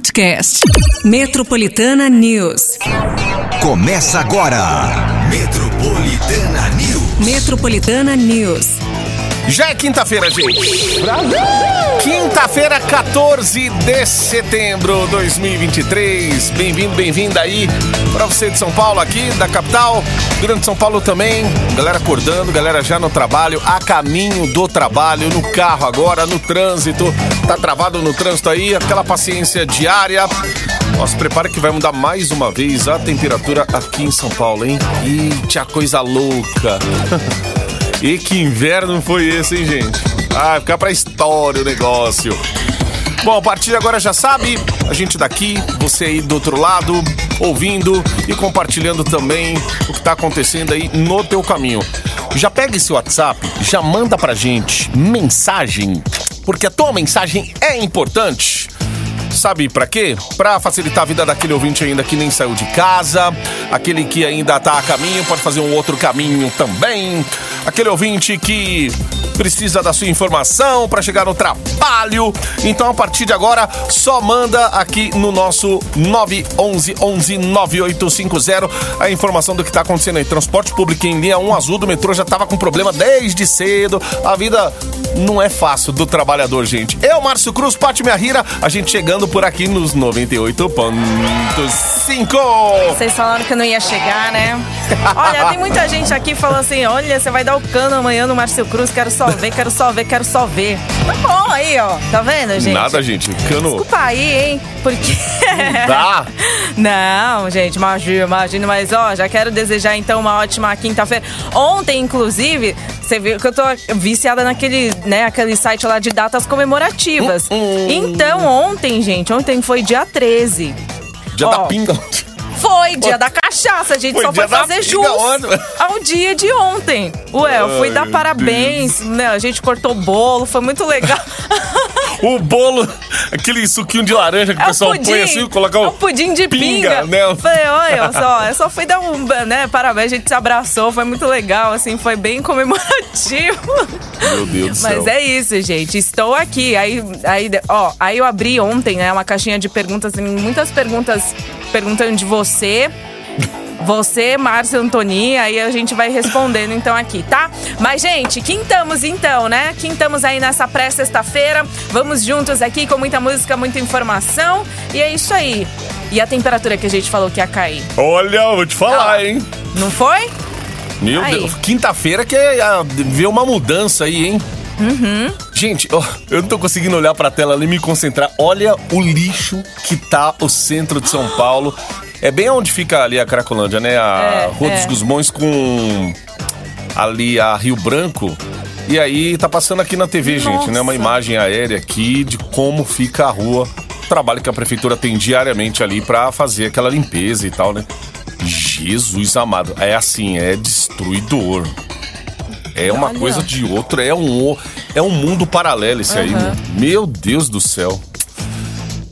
podcast. Metropolitana News. Começa agora. Metropolitana News. Metropolitana News. Já é quinta-feira, gente. Quinta-feira, 14 de setembro de 2023. Bem-vindo, bem-vinda aí para você de São Paulo, aqui da capital, Grande São Paulo também. Galera acordando, galera já no trabalho, a caminho do trabalho, no carro agora, no trânsito. Tá travado no trânsito aí, aquela paciência diária. Se prepara que vai mudar mais uma vez a temperatura aqui em São Paulo, hein? Eita, coisa louca. E que inverno foi esse, hein, gente? Ah, ficar pra história o negócio. Bom, a partir de agora já sabe, a gente daqui, você aí do outro lado, ouvindo e compartilhando também o que tá acontecendo aí no teu caminho. Já pega esse WhatsApp, já manda pra gente mensagem, porque a tua mensagem é importante. Sabe pra quê? Pra facilitar a vida daquele ouvinte ainda que nem saiu de casa, aquele que ainda tá a caminho, pode fazer um outro caminho também, aquele ouvinte que precisa da sua informação para chegar no trabalho. Então, a partir de agora, só manda aqui no nosso 911 11 9850 a informação do que tá acontecendo aí. Transporte público em linha 1 azul do metrô já tava com problema desde cedo. A vida não é fácil do trabalhador, gente. Eu, Márcio Cruz, Pati Minha Rira, a gente chegando por aqui nos 98.5. Vocês falaram que eu não ia chegar, né? Olha, tem muita gente aqui falando assim: olha, você vai dar o cano amanhã no Márcio Cruz, quero só ver, quero só ver, quero só ver. Tá bom aí, ó. Tá vendo, gente? Nada, gente. Cano. Desculpa aí, hein? Porque. Dá. Não, gente, imagina, imagina, mas ó, já quero desejar então uma ótima quinta-feira. Ontem, inclusive, você viu que eu tô viciada naquele, né, aquele site lá de datas comemorativas. Hum, Então, ontem, gente, ontem foi dia 13. Dia Ó, da pinga. Foi dia da cachaça, a gente Foi só foi fazer pinga jus ao dia de ontem. Ué, eu fui Ai, dar parabéns, né? A gente cortou bolo, foi muito legal. O bolo, aquele suquinho de laranja que o É o pessoal pudim, põe assim, colocar o é o pudim de pinga. né? Falei, olha só, eu só fui dar um, né, parabéns, a gente se abraçou, foi muito legal, assim, foi bem comemorativo. Meu Deus do céu. Mas é isso, gente. Estou aqui. Aí, aí, ó, aí eu abri ontem, né, uma caixinha de perguntas, muitas perguntas perguntando de você. Você, Márcio Antoni, aí a gente vai respondendo então aqui, tá? Mas, gente, quintamos então, né? Quintamos aí nessa pré-sexta-feira. Vamos juntos aqui com muita música, muita informação. E é isso aí. E a temperatura que a gente falou que ia cair? Olha, eu vou te falar, Ah. hein? Não foi? Meu Aí. Deus, quinta-feira que é ah, ver uma mudança aí, hein? Uhum. Gente, eu não tô conseguindo olhar pra tela ali e me concentrar. Olha o lixo que tá o centro de São Paulo. É bem onde fica ali a Cracolândia, né? A É, Rua é. dos Gusmões com ali a Rio Branco. E aí tá passando aqui na TV, gente, né? Uma Nossa. imagem aérea aqui de como fica a rua. O trabalho que a prefeitura tem diariamente ali pra fazer aquela limpeza e tal, né? Jesus amado. É assim, é destruidor. É uma Olha. coisa de outro, é um, é um mundo paralelo esse aí, meu. meu Deus do céu.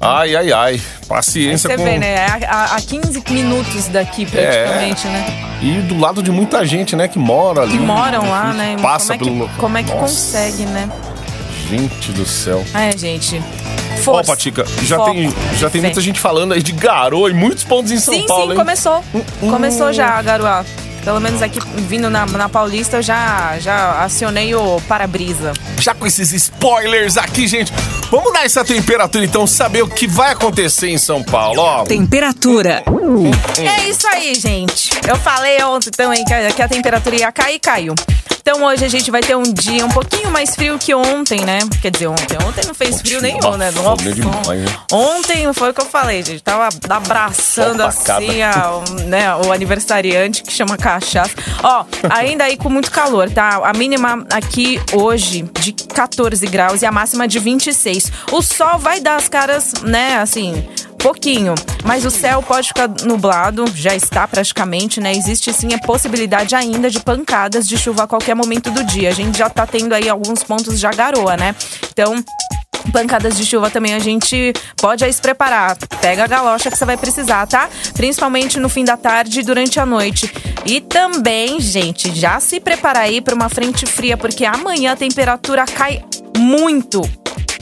Ai, ai, ai. Paciência Você com. vê, né? A, a 15 minutos daqui, praticamente, né? E do lado de muita gente, né, que mora ali. Que moram lá, né? Passa como é que, pelo. como é que Nossa, consegue, né? Gente do céu. É, gente. Ó, Força. Patica, já Foco, tem, já tem fé. muita gente falando aí de garoa em muitos pontos em São Sim, Paulo, sim, hein? começou. hum. Começou já, Garuá. Pelo menos aqui vindo na, na Paulista, eu já, já acionei o para-brisa. Já com esses spoilers aqui, gente. Vamos dar essa temperatura então, saber o que vai acontecer em São Paulo, ó. Temperatura. É isso aí, gente. Eu falei ontem também que a, que a temperatura ia cair, caiu. Então hoje a gente vai ter um dia um pouquinho mais frio que ontem, né? Quer dizer, ontem. Ontem não fez frio nenhum, né? Nossa, demais, né? Ontem foi o que eu falei, gente. Tava abraçando assim a, né, o aniversariante que chama cachaça. Ó, ainda aí com muito calor, tá? A mínima aqui hoje de 14 graus e a máxima de 26. O sol vai dar as caras, né, assim, pouquinho, mas o céu pode ficar nublado, já está praticamente, né? Existe sim a possibilidade ainda de pancadas de chuva a qualquer momento do dia. A gente já tá tendo aí alguns pontos já garoa, né? Então, Pancadas de chuva também a gente pode aí se preparar. Pega a galocha que você vai precisar, tá? Principalmente no fim da tarde e durante a noite. E também, gente, já se prepara aí para uma frente fria, porque amanhã a temperatura cai muito.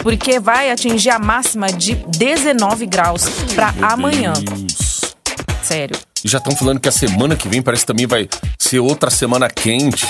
Porque vai atingir a máxima de 19 graus para amanhã. Deus. Sério. E já estão falando que a semana que vem parece que também vai ser outra semana quente.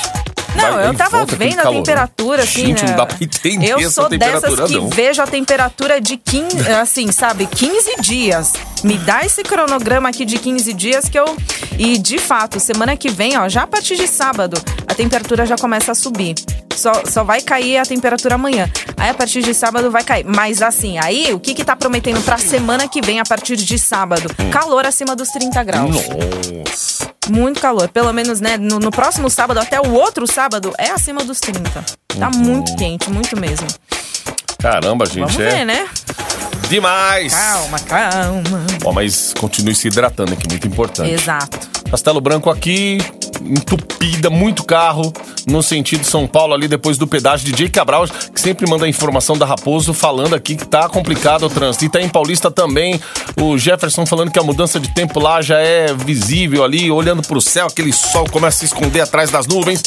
Não, Vai- eu tava volta vendo a calorão. temperatura, assim. Gente, né? não dá pra entender Eu sou dessas que não. vejo a temperatura de 15, assim, sabe, 15 dias. Me dá esse cronograma aqui de 15 dias que eu. E de fato, semana que vem, ó, já a partir de sábado, a temperatura já começa a subir. Só, só vai cair a temperatura amanhã. Aí a partir de sábado vai cair. Mas assim, aí o que que tá prometendo pra semana que vem a partir de sábado? Hum. Calor acima dos 30 graus. Nossa. Muito calor. Pelo menos, né, no, no próximo sábado, até o outro sábado, é acima dos 30. Tá muito quente, muito mesmo. Caramba, gente, Vamos é ver, né? demais. Calma, calma. Ó, mas continue se hidratando aqui, muito importante. Exato. Castelo Branco aqui, entupida, muito carro, no sentido São Paulo ali depois do pedágio. DJ Cabral, que sempre manda a informação da Raposo, falando aqui que tá complicado o trânsito. E tá em Paulista também, o Jefferson falando que a mudança de tempo lá já é visível ali, olhando pro céu, aquele sol começa a se esconder atrás das nuvens.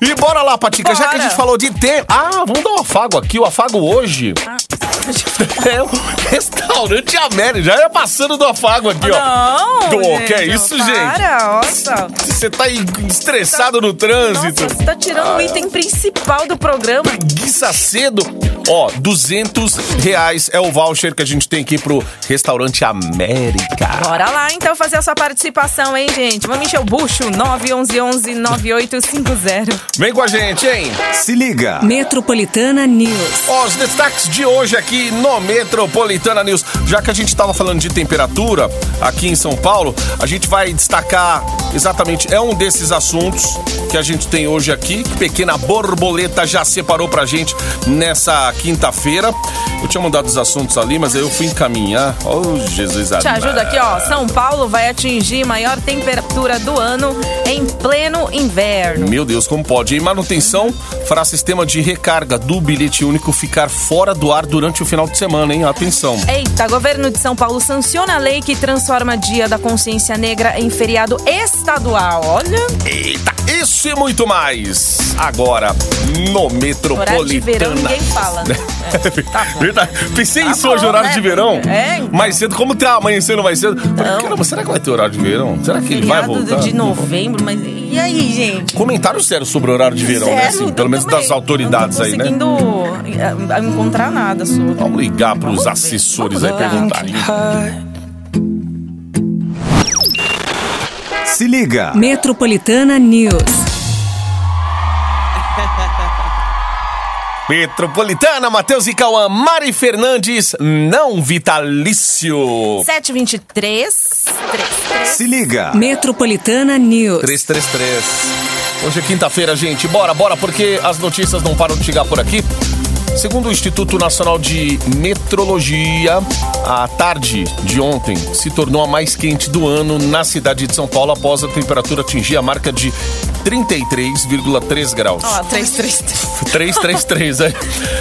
E bora lá, Patica, já que a Bora. gente falou de tempo. Ah, vamos dar um afago aqui, o afago hoje. Ah, É o restaurante América. Já ia passando do afago aqui, ó. Não! Gente, que é isso, gente? Nossa. Você tá aí estressado no trânsito. Nossa, você tá tirando o item principal do programa. Preguiça cedo. Ó, 200 reais é o voucher que a gente tem aqui pro restaurante América. Bora lá, então, fazer a sua participação, hein, gente? Vamos encher o bucho. 911-9850. Vem com a gente, hein? Se liga. Metropolitana News. Ó, os destaques de hoje aqui no Metropolitana News. Já que a gente tava falando de temperatura aqui em São Paulo, a gente vai destacar exatamente, é um desses assuntos que a gente tem hoje aqui. que Pequena Borboleta já separou pra gente nessa quinta-feira. Eu tinha mandado os assuntos ali, mas aí eu fui encaminhar. Oh, Jesus Te ajuda aqui, ó. São Paulo vai atingir maior temperatura do ano em pleno inverno. Meu Deus, como pode? Em manutenção, fará sistema de recarga do bilhete único ficar fora do ar durante o final de semana, hein? Atenção. Eita, governo de São Paulo sanciona a lei que transforma Dia da Consciência Negra em feriado estadual. Olha, Eita, isso e muito mais. Agora, no Metropolitana. horário de verão ninguém fala, né? É, tá. Verdade. Pensei Tá isso hoje, horário né? de verão. É, então. Mais cedo, como tá amanhecendo mais cedo. Falei, Não. Caramba, será que vai ter horário de verão? Será que ele vai voltar? de novembro, mas e aí, gente? Comentário sério sobre o horário de verão, né? Sério? Assim, Eu pelo menos também das autoridades não tô aí, né? conseguindo eh, encontrar nada sobre. Vamos ligar pros Vamos assessores vamos aí perguntarem. Se liga. Metropolitana News. Metropolitana, Matheus e Cauã, Mari Fernandes, não vitalício. 723 33. Se liga. Metropolitana News. 333. Hoje é quinta-feira, gente. Bora, bora, porque as notícias não param de chegar por aqui. Segundo o Instituto Nacional de Metrologia, a tarde de ontem se tornou a mais quente do ano na cidade de São Paulo após a temperatura atingir a marca de 33,3 graus. Ó, 333. 333, é.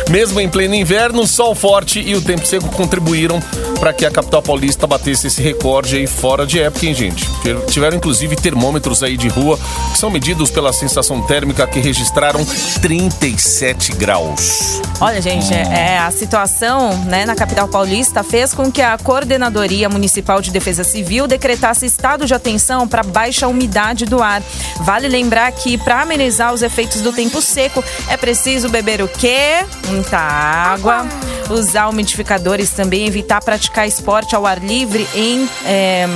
Mesmo em pleno inverno, sol forte e o tempo seco contribuíram para que a capital paulista batesse esse recorde aí fora de época, hein, gente? Tiveram inclusive termômetros aí de rua que são medidos pela sensação térmica que registraram 37 graus. Olha, gente, é, a situação né, na capital paulista fez com que a Coordenadoria Municipal de Defesa Civil decretasse estado de atenção para baixa umidade do ar. Vale lembrar que para amenizar os efeitos do tempo seco é preciso beber o quê? Muita água, usar umidificadores também, evitar praticar esporte ao ar livre em, é,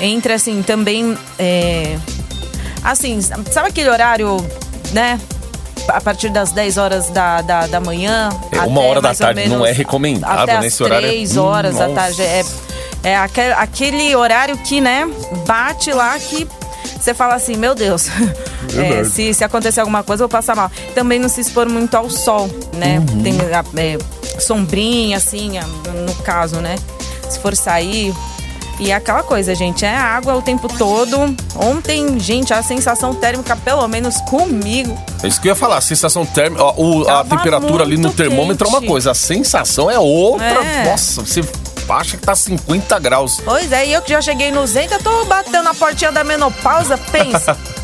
entre assim também é, assim, sabe aquele horário, né? A partir das 10 horas da, da, da manhã. É, uma hora da tarde não é recomendado até nesse às horário. 3 horas da Nossa. tarde. É, é aquele, aquele horário que, né, bate lá que você fala assim, meu Deus, é, se, se acontecer alguma coisa, eu vou passar mal. Também não se expor muito ao sol, né? Uhum. Tem a- é, sombrinha, assim, no caso, né? Se for sair. E é aquela coisa, gente, é água o tempo todo. Ontem, gente, a sensação térmica, pelo menos comigo, É isso que eu ia falar, a sensação térmica, o- a temperatura ali no muito termômetro é uma quente. coisa, a sensação é outra. É. Nossa, você acha que tá 50 graus. Pois é, e eu que já cheguei nos 80, tô batendo na portinha da menopausa, pensa.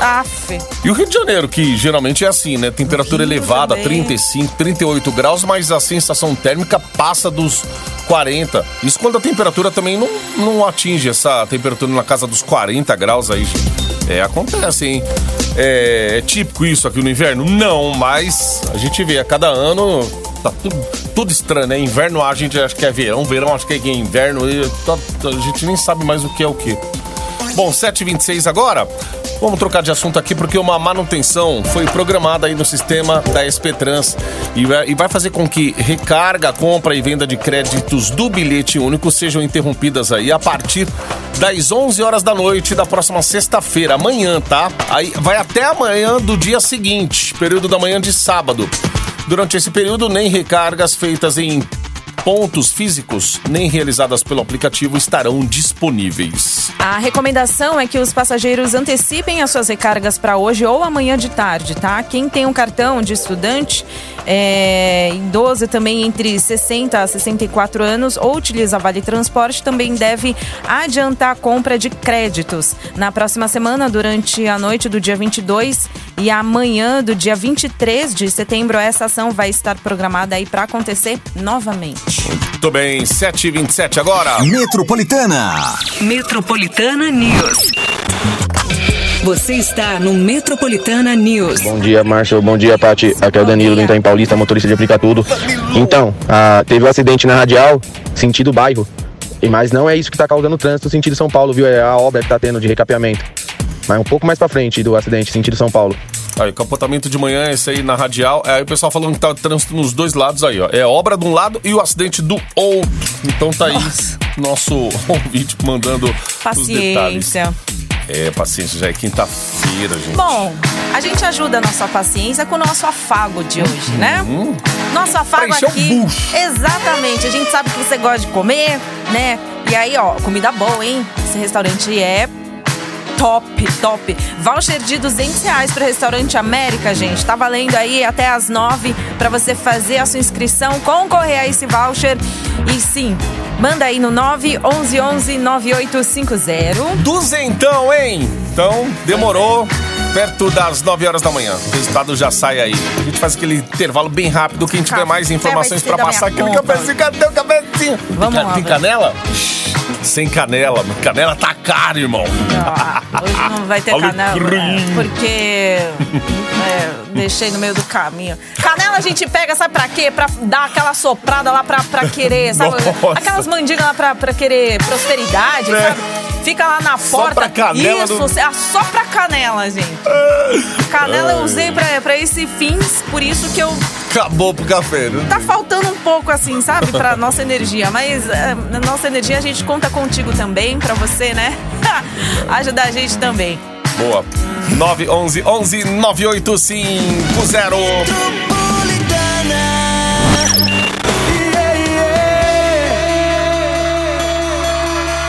Aff. E o Rio de Janeiro, que geralmente é assim, né? Temperatura elevada, também. 35, 38 graus, mas a sensação térmica passa dos 40. Isso quando a temperatura também não, não atinge essa temperatura na casa dos 40 graus aí, gente. É, acontece, hein? É, é típico isso aqui no inverno? Não, mas a gente vê a cada ano tá tudo, tudo estranho, né? Inverno a gente acha que é verão, verão acho que é inverno, e tá- a gente nem sabe mais o que é o que. Bom, 7h26 agora. Vamos trocar de assunto aqui porque uma manutenção foi programada aí no sistema da SP Trans e vai, fazer com que recarga, compra e venda de créditos do bilhete único sejam interrompidas aí a partir das 11 horas da noite da próxima sexta-feira, amanhã, tá? Aí vai até amanhã do dia seguinte, período da manhã de sábado. Durante esse período, nem recargas feitas em pontos físicos nem realizadas pelo aplicativo estarão disponíveis. A recomendação é que os passageiros antecipem as suas recargas para hoje ou amanhã de tarde, tá? Quem tem um cartão de estudante, é, idoso também entre 60 a 64 anos ou utiliza Vale Transporte também deve adiantar a compra de créditos. Na próxima semana, durante a noite do dia 22 e amanhã do dia 23 de setembro, essa ação vai estar programada aí para acontecer novamente. Muito bem, 7h27 agora. Metropolitana. Metropolitana News. Você está no Metropolitana News. Bom dia, Márcio. Bom dia, Pati. Aqui é o Danilo do Itaim Paulista, motorista de aplicar tudo. Então, ah, teve um acidente na radial, sentido bairro. E Mas não é isso que tá causando trânsito sentido São Paulo, viu? É a obra que tá tendo de recapeamento. Mas um pouco mais pra frente do acidente, sentido São Paulo. Aí, capotamento de manhã, esse aí na radial. Aí o pessoal falando que tá trânsito nos dois lados aí, ó. É obra de um lado e o acidente do outro. Então tá aí nosso ouvinte mandando os detalhes. Paciência. É, paciência, já é quinta-feira, gente. Bom, a gente ajuda a nossa paciência com o nosso afago de hoje, né? Nosso afago Pra encher o aqui. bucho. Exatamente. A gente sabe que você gosta de comer, né? E aí, ó, comida boa, hein? Esse restaurante é top, top. Voucher de 200 reais para o restaurante América, gente. Tá valendo aí até as 9 para você fazer a sua inscrição, concorrer a esse voucher. E sim, manda aí no 911 9850. Duzentão, hein? Então, demorou. Perto das 9 horas da manhã. O resultado já sai aí. A gente faz aquele intervalo bem rápido. Quem tiver mais informações da passar, aquele conta. cafezinho, cadê o cafezinho? Vamos tem, lá, tem canela? Sem canela. Canela tá caro, irmão. Ah, hoje não vai ter Alecrim. canela, né? porque é, deixei no meio do caminho. Canela a gente pega, sabe pra quê? Pra dar aquela soprada lá pra, pra querer, sabe? Nossa. Aquelas mandigas lá pra, pra querer prosperidade, É. sabe? Fica lá na Só porta. pra canela Isso, do- ah, só pra canela, gente. Canela eu usei pra, pra esse fins, por isso que eu Acabou pro café, né? tá faltando um pouco assim, sabe, pra nossa energia. Mas é, na nossa energia a gente conta contigo também, pra você, né? Ajudar a gente também. Boa. 911 11 9850.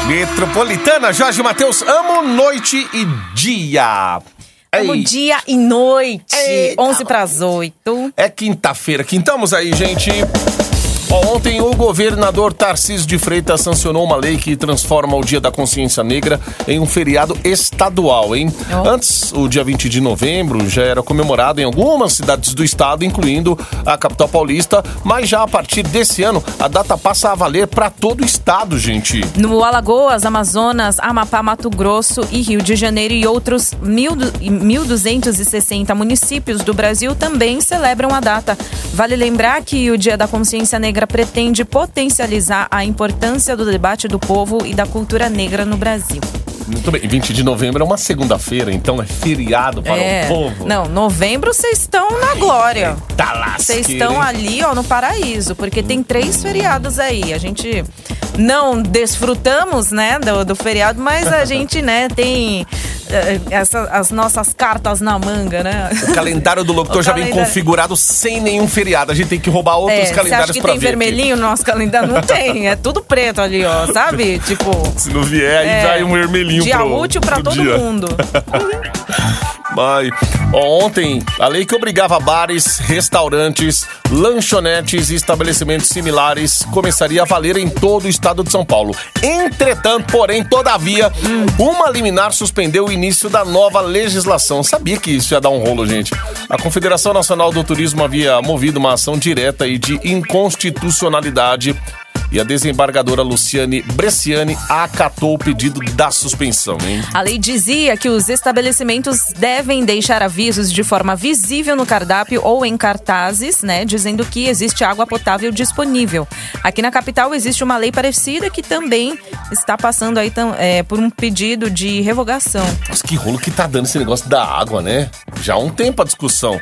Metropolitana, Jorge Matheus, amo noite e dia. Como dia e noite. Eita. 11 para as 8. É quinta-feira, quintamos aí, gente. Ontem o governador Tarcísio de Freitas sancionou uma lei que transforma o Dia da Consciência Negra em um feriado estadual, hein? Ó. Antes, o dia 20 de novembro já era comemorado em algumas cidades do estado, incluindo a capital paulista, mas já a partir desse ano a data passa a valer para todo o estado, gente. No Alagoas, Amazonas, Amapá, Mato Grosso e Rio de Janeiro e outros 1.260 municípios do Brasil também celebram a data. Vale lembrar que o Dia da Consciência Negra pretende potencializar a importância do debate do povo e da cultura negra no Brasil. Muito bem, 20 de novembro é uma segunda-feira, então é feriado para é. o povo. Não, novembro vocês estão na glória. Tá lasqueira, Vocês estão ali, ó, no paraíso, porque tem três feriados aí. A gente não desfrutamos, né, do, do feriado, mas a gente, né, tem essa, as nossas cartas na manga, né? O calendário do locutor já vem calendário- configurado sem nenhum feriado. A gente tem que roubar outros É, você acha calendários que tem ver. aqui. vermelhinho no nosso calendário? Não tem, é tudo preto ali, ó, sabe? Tipo. Se não vier, aí É, vai um vermelhinho Dia pro, útil pra todo dia. mundo. Ontem, a lei que obrigava bares, restaurantes, lanchonetes e estabelecimentos similares começaria a valer em todo o estado de São Paulo. Entretanto, porém, todavia, uma liminar suspendeu o início da nova legislação. Sabia que isso ia dar um rolo, gente. A Confederação Nacional do Turismo havia movido uma ação direta e de inconstitucionalidade e a desembargadora Luciane Bresciani acatou o pedido da suspensão, hein? A lei dizia que os estabelecimentos devem deixar avisos de forma visível no cardápio ou em cartazes, né, dizendo que existe água potável disponível. Aqui na capital existe uma lei parecida que também está passando aí é, por um pedido de revogação. Nossa, que rolo que tá dando esse negócio da água, né? Já há um tempo a discussão.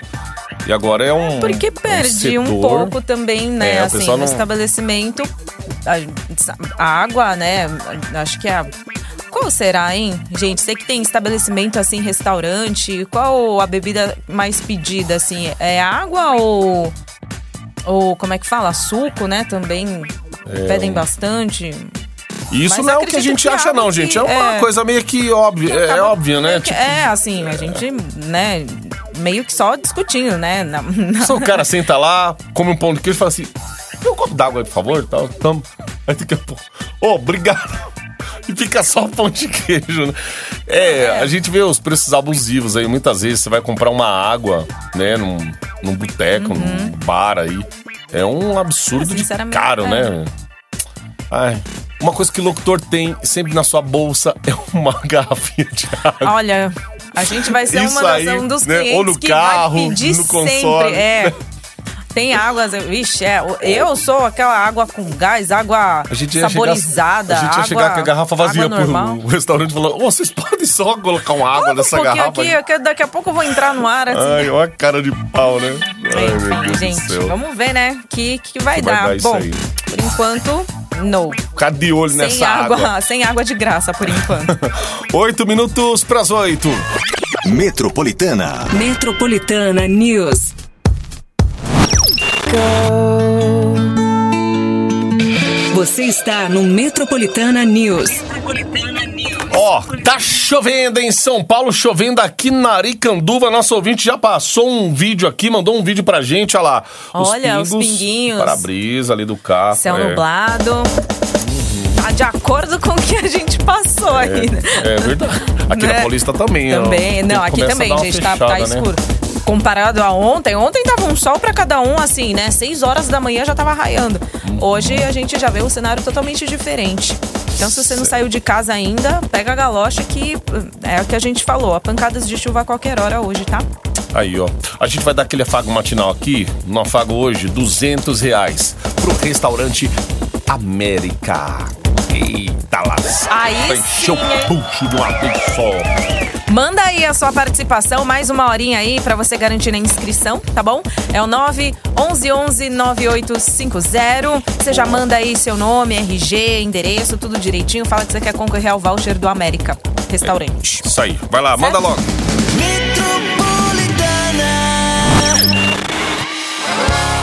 E agora é um. Porque perde um, um pouco também, né? É, assim, pessoal no não- estabelecimento. A, a água, né? Acho que é a. Qual será, hein? Gente, sei que tem estabelecimento assim, restaurante. Qual a bebida mais pedida, assim? É água ou. Ou como é que fala? Suco, né? Também pedem bastante. Isso Mas não é o que a gente que acha, água não, gente. É uma é. coisa meio que óbvia. É, óbvio, né? que- Tipo, É, assim, a gente, né, meio que só discutindo, né? na- na- se o cara senta lá, come um pão de queijo e fala assim: "Dê um copo d'água aí, por favor, tal, tamo. Aí fica, pô, ô, obrigado. E fica só pão de queijo, né? É, a gente vê os preços abusivos aí. Muitas vezes você vai comprar uma água, né, num, num boteco, num bar aí. É um absurdo Ah, de caro, é. né? Ai, uma coisa que o locutor tem sempre na sua bolsa é uma garrafinha de água. Olha, a gente vai ser Isso uma aí, um dos né? clientes Ou no que carro, vai pedir no console. sempre. É. Tem águas, vixe, é, eu sou aquela água com gás, água saborizada. chegar, a gente ia água, chegar com a garrafa vazia pro restaurante falando: Ô, vocês podem só colocar uma água Coloca nessa um garrafa? aqui, que daqui a pouco eu vou entrar no ar. Assim. Ai, olha a cara de pau, né? Ai, meu Enfim, Deus gente, do céu. vamos ver, né? Que que vai Que vai dar. dar Bom, por enquanto, no. Ficar de olho Sem nessa água, água. sem água de graça, por enquanto. Oito minutos pras oito. Metropolitana. Metropolitana News. Você está no Metropolitana News. Ó, tá chovendo em São Paulo, chovendo aqui na Aricanduva. Nosso ouvinte já passou um vídeo aqui, mandou um vídeo pra gente, olha lá. Olha, os pinguinhos. Para-brisa ali do carro. Céu é. nublado. Tá de acordo com o que a gente passou aí, né? É verdade. Aqui na Né? Paulista também, ó. Também, não, Começa aqui a também, gente, tá, tá fechada, né? escuro. Comparado a ontem, ontem tava um sol pra cada um, assim, né? Seis horas da manhã já tava raiando. Hoje a gente já vê um cenário totalmente diferente. Então, se você não saiu de casa ainda, pega a galocha que é o que a gente falou. Há pancadas de chuva a qualquer hora hoje, tá? Aí, ó. A gente vai dar aquele afago matinal aqui. No afago hoje, 200 reais. Pro restaurante América. Eita lasca. Aí o puxo de uma vez só. Manda aí a sua participação, mais uma horinha aí pra você garantir na inscrição, tá bom? É o 911 9850. Você já manda aí seu nome, RG, endereço, tudo direitinho. Fala que você quer concorrer ao voucher do América Restaurante. Isso aí. Vai lá, manda logo.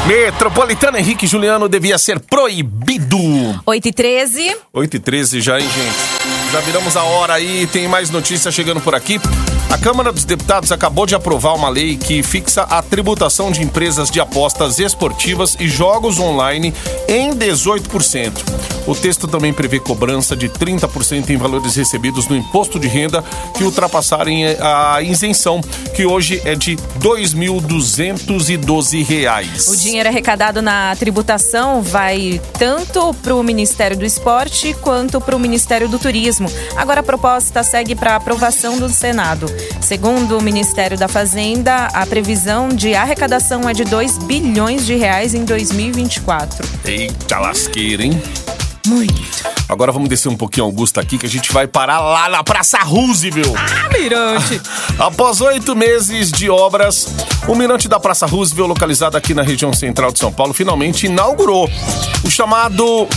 Metropolitana Henrique Juliano devia ser proibido. 8 e 13. 8 e 13 já, hein, gente? Já viramos a hora aí, tem mais notícias chegando por aqui. A Câmara dos Deputados acabou de aprovar uma lei que fixa a tributação de empresas de apostas esportivas e jogos online em 18%. O texto também prevê cobrança de 30% em valores recebidos no imposto de renda que ultrapassarem a isenção, que hoje é de R$ 2.212. dinheiro arrecadado na tributação vai tanto para o Ministério do Esporte quanto para o Ministério do Turismo. Agora a proposta segue para aprovação do Senado. Segundo o Ministério da Fazenda, a previsão de arrecadação é de 2 bilhões de reais em 2024. Eita lasqueira, hein? Muito. Agora vamos descer um pouquinho Augusta aqui, que a gente vai parar lá na Praça Roosevelt. Mirante. Após oito meses de obras, o mirante da Praça Roosevelt, localizado aqui na região central de São Paulo, finalmente inaugurou. O chamado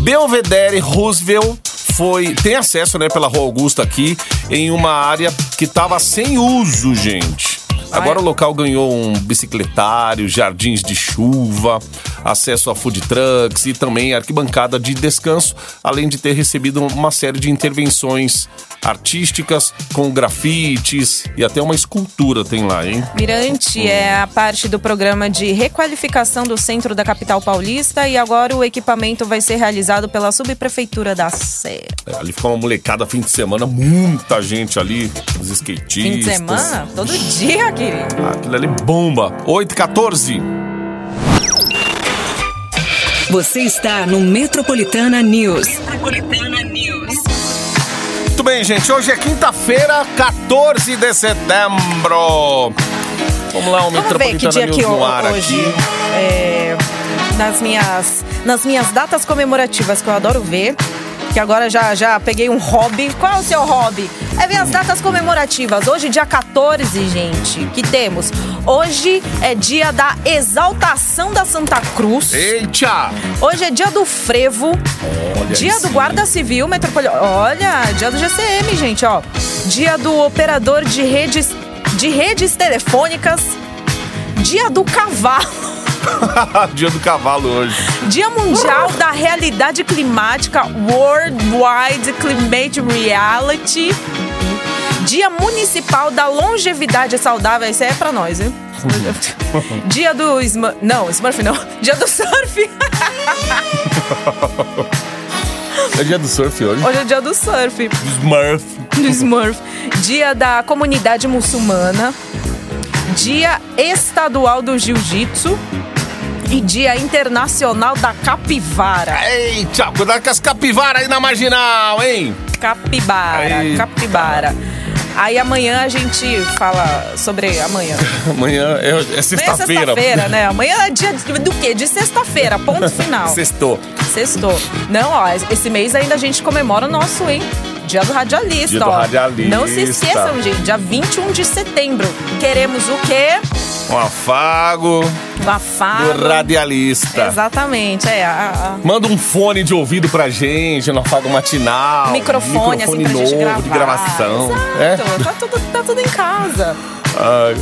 Belvedere Roosevelt foi tem acesso, né, pela Rua Augusta aqui, em uma área que estava sem uso, gente. Agora o local ganhou um bicicletário, jardins de chuva. acesso a food trucks e também arquibancada de descanso, além de ter recebido uma série de intervenções artísticas com grafites e até uma escultura tem lá, hein? Mirante é a parte do programa de requalificação do centro da capital paulista e agora o equipamento vai ser realizado pela subprefeitura da Sé. É, ali fica uma molecada fim de semana, muita gente ali, os skatistas. Fim de semana? Todo dia, querido. Aquilo ali bomba. 8 e 14. Você está no Metropolitana News. Metropolitana News. Muito bem, gente. Hoje é quinta-feira, 14 de setembro. Vamos lá, o Vamos ver que Metropolitana dia News que no ar hoje, aqui. é, nas, minhas, nas minhas datas comemorativas que eu adoro ver, que agora já, já peguei um hobby. Qual é o seu hobby? É ver as datas comemorativas. Hoje, dia 14, gente, que temos? Hoje é dia da exaltação da Santa Cruz. Eita! Hoje é dia do frevo. Olha Dia do. Guarda Civil Metropolitana. Olha, dia do GCM, gente, ó. Dia do operador de redes, de redes telefônicas. Dia do cavalo. Dia do cavalo hoje. Dia Mundial da Realidade Climática. Worldwide Climate Reality. Dia Municipal da Longevidade Saudável. Isso é pra nós, hein? Dia do Smurf. Não, Smurf não. Dia do surf. É dia do surf hoje. Hoje é dia do surf. Smurf. do Smurf. Dia da comunidade muçulmana. Dia estadual do jiu-jitsu. E dia internacional da capivara. Eita, cuidado com as capivaras aí na marginal, hein? Capibara, Aí. capibara. Aí amanhã a gente fala sobre amanhã. Amanhã é, é Amanhã é sexta-feira. sexta-feira, né? Amanhã é dia do quê? De sexta-feira, ponto final. Sextou. Sextou. Não, ó, esse mês ainda a gente comemora o nosso, hein? Dia do radialista, Dia do ó. radialista. Não se esqueçam, gente. Dia 21 de setembro. Queremos o quê? Um afago O afago. do radialista. Exatamente, é. A, a- Manda um fone de ouvido pra gente, no afago matinal. microfone, assim, pra novo gente gravar. de gravação. Exato, É? tá, tudo, tá tudo em casa.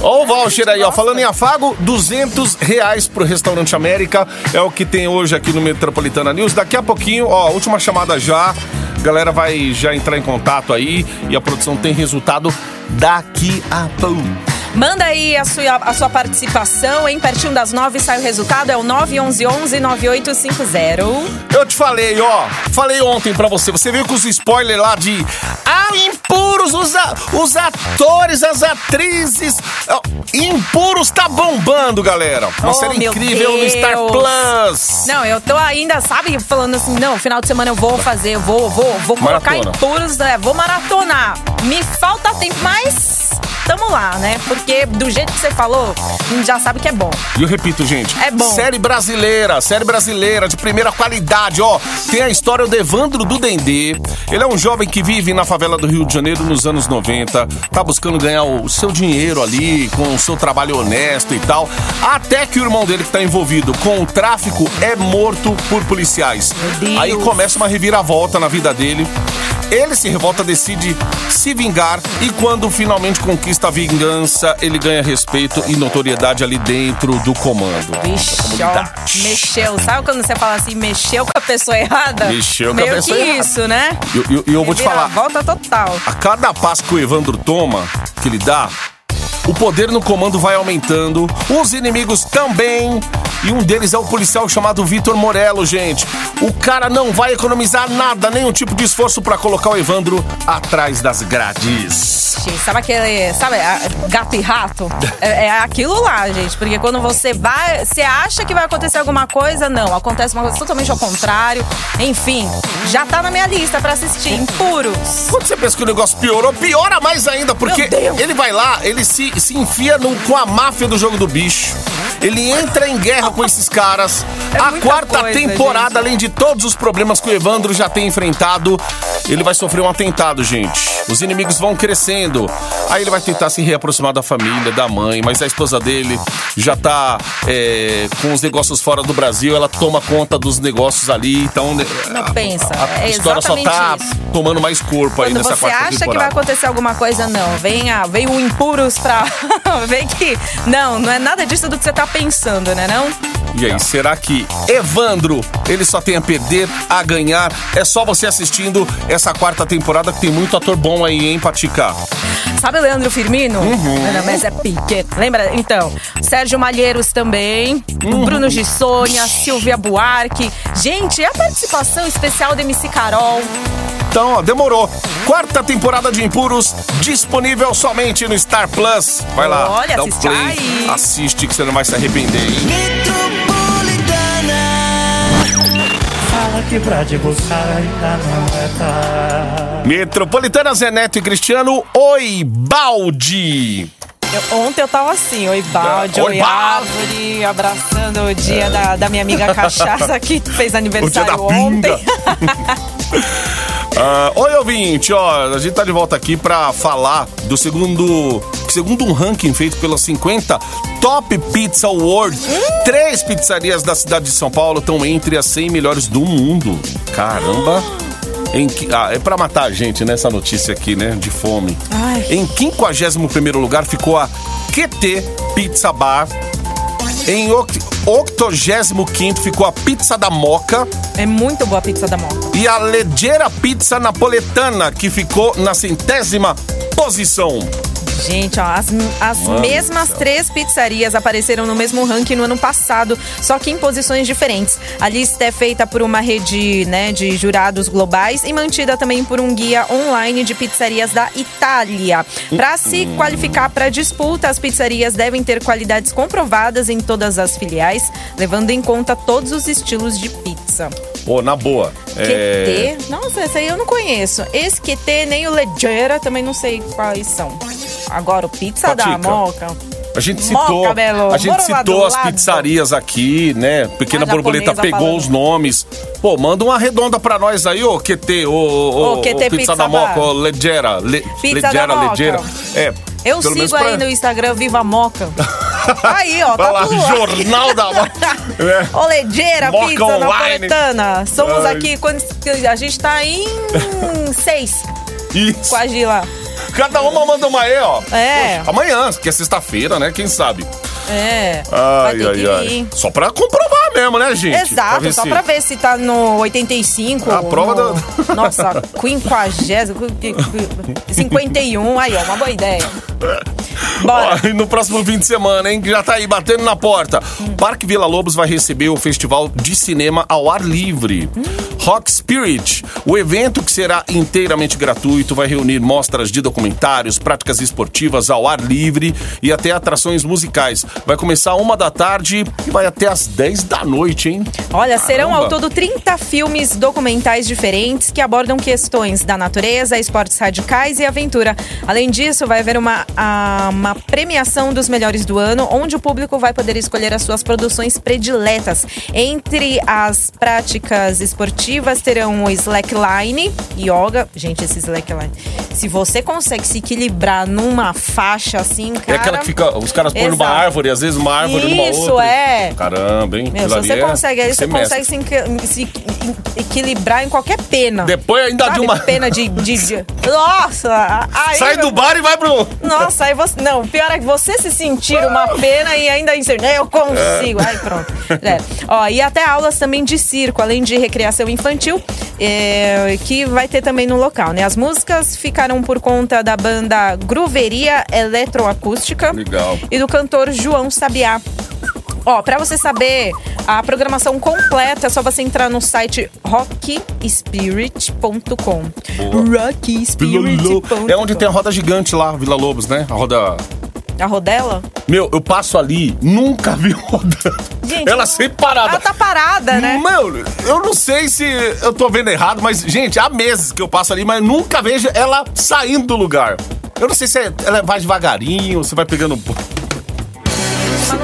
Ó o voucher aí, ó. Falando em afago, 200 reais pro Restaurante América. É o que tem hoje aqui no Metropolitana News. Daqui a pouquinho, ó, última chamada já. A galera vai já entrar em contato aí e a produção tem resultado daqui a pouco. Manda aí a sua, a sua participação, hein? Pertinho das nove sai o resultado, é o 911-9850. Eu te falei, ó. Falei ontem pra você. Você viu com os spoilers lá de. Ah, impuros, os, a- os atores, as atrizes. Impuros tá bombando, galera. Uma Oh, série incrível no Star Deus. Plus. Não, eu tô ainda, sabe, falando assim, não, final de semana eu vou fazer, eu vou, vou, vou colocar Maratona. em puros, né? Vou maratonar. Me falta tempo, mas tamo lá, né? Porque do jeito que você falou, a gente já sabe que é bom. E eu repito, gente. É bom. Série brasileira, série brasileira de primeira qualidade, ó. Tem a história do Evandro do Dendê. Ele é um jovem que vive na favela do Rio de Janeiro nos anos 90. Tá buscando ganhar o seu dinheiro ali, com o seu trabalho honesto e tal. Até que o irmão dele que tá envolvido com o tráfico é morto por policiais. Aí começa uma reviravolta na vida dele. Ele se revolta, decide se vingar e quando finalmente conquista a vingança, ele ganha respeito e notoriedade ali dentro do comando. Vixe, comunidade. mexeu. Sabe quando você fala assim, mexeu com a pessoa errada? Mexeu com a Meio pessoa que errada. isso, né? E eu, eu- eu vou te falar, Volta total. a cada passo que o Evandro toma, que ele dá, o poder no comando vai aumentando, os inimigos também. E um deles é o policial chamado Vitor Morello, gente. O cara não vai economizar nada, nenhum tipo de esforço pra colocar o Evandro atrás das grades. Gente, Sabe aquele. Sabe, gato e rato? É, é aquilo lá, gente. Porque quando você vai. Você acha que vai acontecer alguma coisa, não. Acontece uma coisa totalmente ao contrário. Enfim, já tá na minha lista pra assistir. Impuros. Quando você pensa que o negócio piorou, piora mais ainda, porque ele vai lá, ele se, se enfia no- com a máfia do jogo do bicho. Ele entra em guerra com esses caras. É a quarta coisa, temporada, gente. além de todos os problemas que o Evandro já tem enfrentado, ele vai sofrer um atentado, gente. Os inimigos vão crescendo. Aí ele vai tentar se reaproximar da família, da mãe, mas a esposa dele já tá é, com os negócios fora do Brasil, ela toma conta dos negócios ali, então. né, Não a- pensa, A, a é história só tá isso. tomando mais corpo aí Quando nessa você quarta acha que vai temporada. acontecer alguma coisa, não. Vem, a, vem o impuros pra ver que. Não, não é nada disso do que você tá pensando, né? Não? E aí, será que Evandro, ele só tem a perder, a ganhar? É só você assistindo essa quarta temporada que tem muito ator bom aí, hein, Patica? Sabe o Leandro Firmino? Uhum. Não, mas é Piquet. Lembra? Então, Sérgio Malheiros também, Uhum. Bruno Gissônia, Silvia Buarque. Gente, e a participação especial da MC Carol? Então, ó, demorou. Quarta temporada de Impuros, disponível somente no Star Plus. Vai lá, Olha, dá um assiste play, aí. assiste que você não vai se arrepender, hein? Fala que pra te buscar ainda não é tarde. Metropolitana Zeneto e Cristiano, oi, balde! Eu- ontem eu tava assim, oi balde, Oi, oi, balde. árvore, abraçando o dia da, da minha amiga Cachaça que fez O dia aniversário ontem. Ah, oi, ouvinte, ó, a gente tá de volta aqui pra falar do segundo, segundo um ranking feito pela 50 Top Pizza Award. Três pizzarias da cidade de São Paulo estão entre as 100 melhores do mundo. Caramba! Em, ah, é pra matar a gente nessa notícia aqui, né? De fome. Ai. Em 51 lugar ficou a QT Pizza Bar. Em 85 ficou a Pizza da Moca. É muito boa a pizza da moto. E a Leggera Pizza Napoletana, que ficou na centésima posição. Gente, ó, as, as Mano mesmas três pizzarias apareceram no mesmo ranking no ano passado, só que em posições diferentes. A lista é feita por uma rede né, de jurados globais e mantida também por um guia online de pizzarias da Itália. Para se qualificar para a disputa, as pizzarias devem ter qualidades comprovadas em todas as filiais, levando em conta todos os estilos de pizza. Pô, na boa. É... QT? Nossa, esse aí eu não conheço. Esse QT nem o Leggera também não sei quais são. Agora o Pizza da Patica. Moca. A gente Moca, citou, Belo. a gente citou as lado. pizzarias aqui, né? Pequena A Borboleta pegou falando. os nomes. Pô, manda uma redonda pra nós aí, ô QT, ô, ô, Ô, QT Pizza, Pizza da Moca, ô Leggera, le, Pizza Leggera, da Moca. Leggera. É, Eu sigo pra- aí no Instagram Viva Moca. Aí, ó, Vai tá lá, tudo Jornal da. É. Ô, Legeira, Moca pizza online. napoletana. Somos Ai. aqui, quando, a gente tá em seis Isso. com a Gila. Cada uma manda uma aí, ó. É. Poxa, amanhã, que é sexta-feira, né? Quem sabe? É. vai Ai, ai, ai. Só pra comprovar mesmo, né, gente? Exato, ver só se- pra ver se tá no 85. A prova no, do- Nossa, 50. 51. Aí, ó, uma boa ideia. Bora. Ó, no próximo fim de semana, hein? Que já tá aí batendo na porta. Parque Vila Lobos vai receber o festival de cinema ao ar livre. Rock Spirit. O evento, que será inteiramente gratuito, vai reunir mostras de documentários, práticas esportivas ao ar livre e até atrações musicais. Vai começar uma da tarde e vai até às 10 da noite, hein? Olha, serão Caramba. ao todo 30 filmes documentais diferentes que abordam questões da natureza, esportes radicais e aventura. Além disso, vai haver uma, a- uma premiação dos melhores do ano, onde o público vai poder escolher as suas produções prediletas. Entre as práticas esportivas terão o slackline, yoga. Gente, esse slackline. Se você consegue se equilibrar numa faixa assim, cara. É aquela que fica. Os caras põem numa árvore, às vezes uma árvore numa Isso, outra. é. Caramba, hein? Meu, se você é- consegue, aí você consegue se, se equi- equilibrar em qualquer pena. Depois ainda Sabe? de uma. Pena de, de- de- Nossa! Aí, Sai do bar e vai pro. Nossa, aí você. Não, o pior é que você se sentir uma pena e ainda dizer, eu consigo. Aí pronto. É. Ó, e até aulas também de circo, além de recreação infantil, é, que vai ter também no local, né? As músicas ficaram por conta da banda Gruveria Eletroacústica Legal. e do cantor João Sabiá. Ó, pra você saber a programação completa, é só você entrar no site rockyspirit.com. Rockyspirit.com. É onde tem a roda gigante lá, Vila Lobos, né? A roda. A rodela? Meu, eu passo ali, nunca vi roda. Gente, Ela sempre parada. Ela tá parada, né? Meu, eu não sei se eu tô vendo errado, mas, gente, há meses que eu passo ali, mas nunca vejo ela saindo do lugar. Eu não sei se é- ela vai devagarinho, se vai pegando.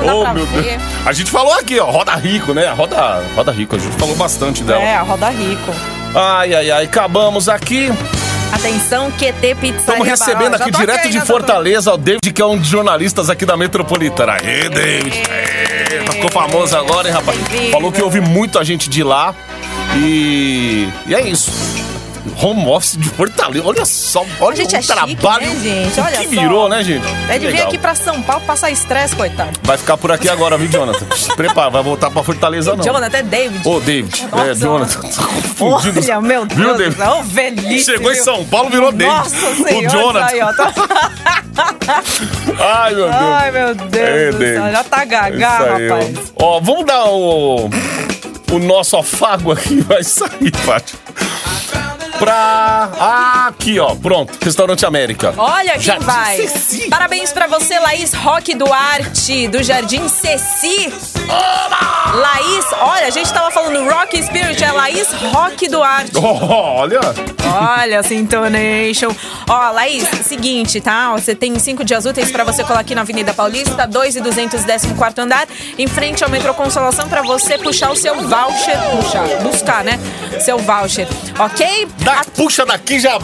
Oh, meu ver. Deus. A gente falou aqui, ó, Roda Rico, né? Roda, roda Rico, a gente falou bastante dela. É, a roda rico. Ai, ai, ai, acabamos aqui. Atenção, QT Pizzaria Estamos recebendo aqui direto de Fortaleza o David, que é um dos jornalistas aqui da Metropolitana. Aê, David! Aê, ficou famoso agora, hein, rapaz? Bem-vindo. Falou que ouve muito a gente de lá. E, e é isso. Home office de Fortaleza. Olha só, olha gente o é chique, trabalho né, gente? Olha que só. virou, né, gente? É de vir aqui pra São Paulo passar estresse, coitado. Vai ficar por aqui agora, viu, Jonathan? Se prepara, vai voltar pra Fortaleza, não. Jonathan, é David. Ô, David. Nossa. é, Jonathan. Tô confundindo. Olha, meu Deus. Viu, David? Ô, velhice. Chegou em viu? São Paulo, virou David. Nossa senhora. O Jonathan. Aí, ó, tá... Ai, meu Deus. Ai, meu Deus É, do céu. Já tá gagá, Isso aí, rapaz. Ó, vamos dar o, o nosso afago aqui, vai sair, Paty. Pra. Ah, aqui, ó. Pronto. Restaurante América. Olha quem Jardim vai. Ceci. Parabéns pra você, Laís Roque Duarte, do Jardim Ceci. Laís, olha, a gente tava falando Rock Spirit, é Laís Roque Duarte. Olha. Olha, Sintonation. Ó, Laís, seguinte, tá? Você tem cinco dias úteis pra você colar aqui na Avenida Paulista, 2 e 214 andar, em frente ao metrô Consolação, pra você puxar o seu voucher. Puxar, buscar, né? Seu voucher, ok? Da, puxa daqui já.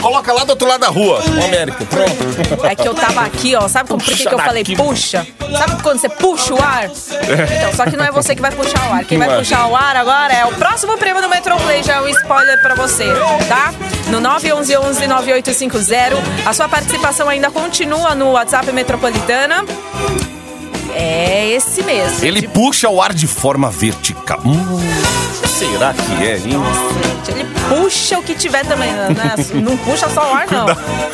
Coloca lá do outro lado da rua. O América. Pronto. É que eu tava aqui, ó. Sabe como, por que, eu falei puxa? Sabe quando você puxa o ar? Então, só que não é você que vai puxar o ar. Quem vai é. puxar o ar agora é o próximo prêmio do Metroplay. Já é um spoiler pra você, tá? No 911-9850. A sua participação ainda continua no WhatsApp Metropolitana. É esse mesmo. Ele puxa o ar de forma vertical. Hum, será que é, hein? Ele puxa o que tiver também, né? Não puxa só o ar, não.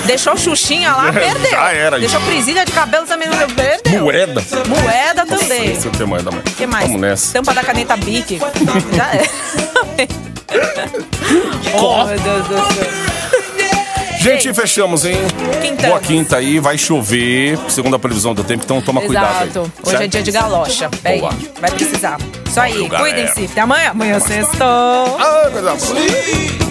Deixou Xuxinha lá, perdeu. Já era, Deixou Prisilha de cabelo também, não perdeu. Moeda. Moeda também. Tem moeda mais. O que mais? Vamos nessa. Tampa da caneta Bic. Já é. oh, meu Deus do céu. Gente, fechamos, hein? Quintamos. Boa quinta aí, vai chover, segundo a previsão do tempo, então toma cuidado aí. Exato. Hoje é certo? dia de galocha. Bem, vai precisar. Isso aí, cuidem-se. Até amanhã. Amanhã sextou. Ah, coisa boa.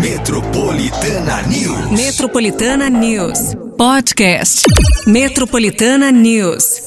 Metropolitana News. Metropolitana News. Podcast. Metropolitana News.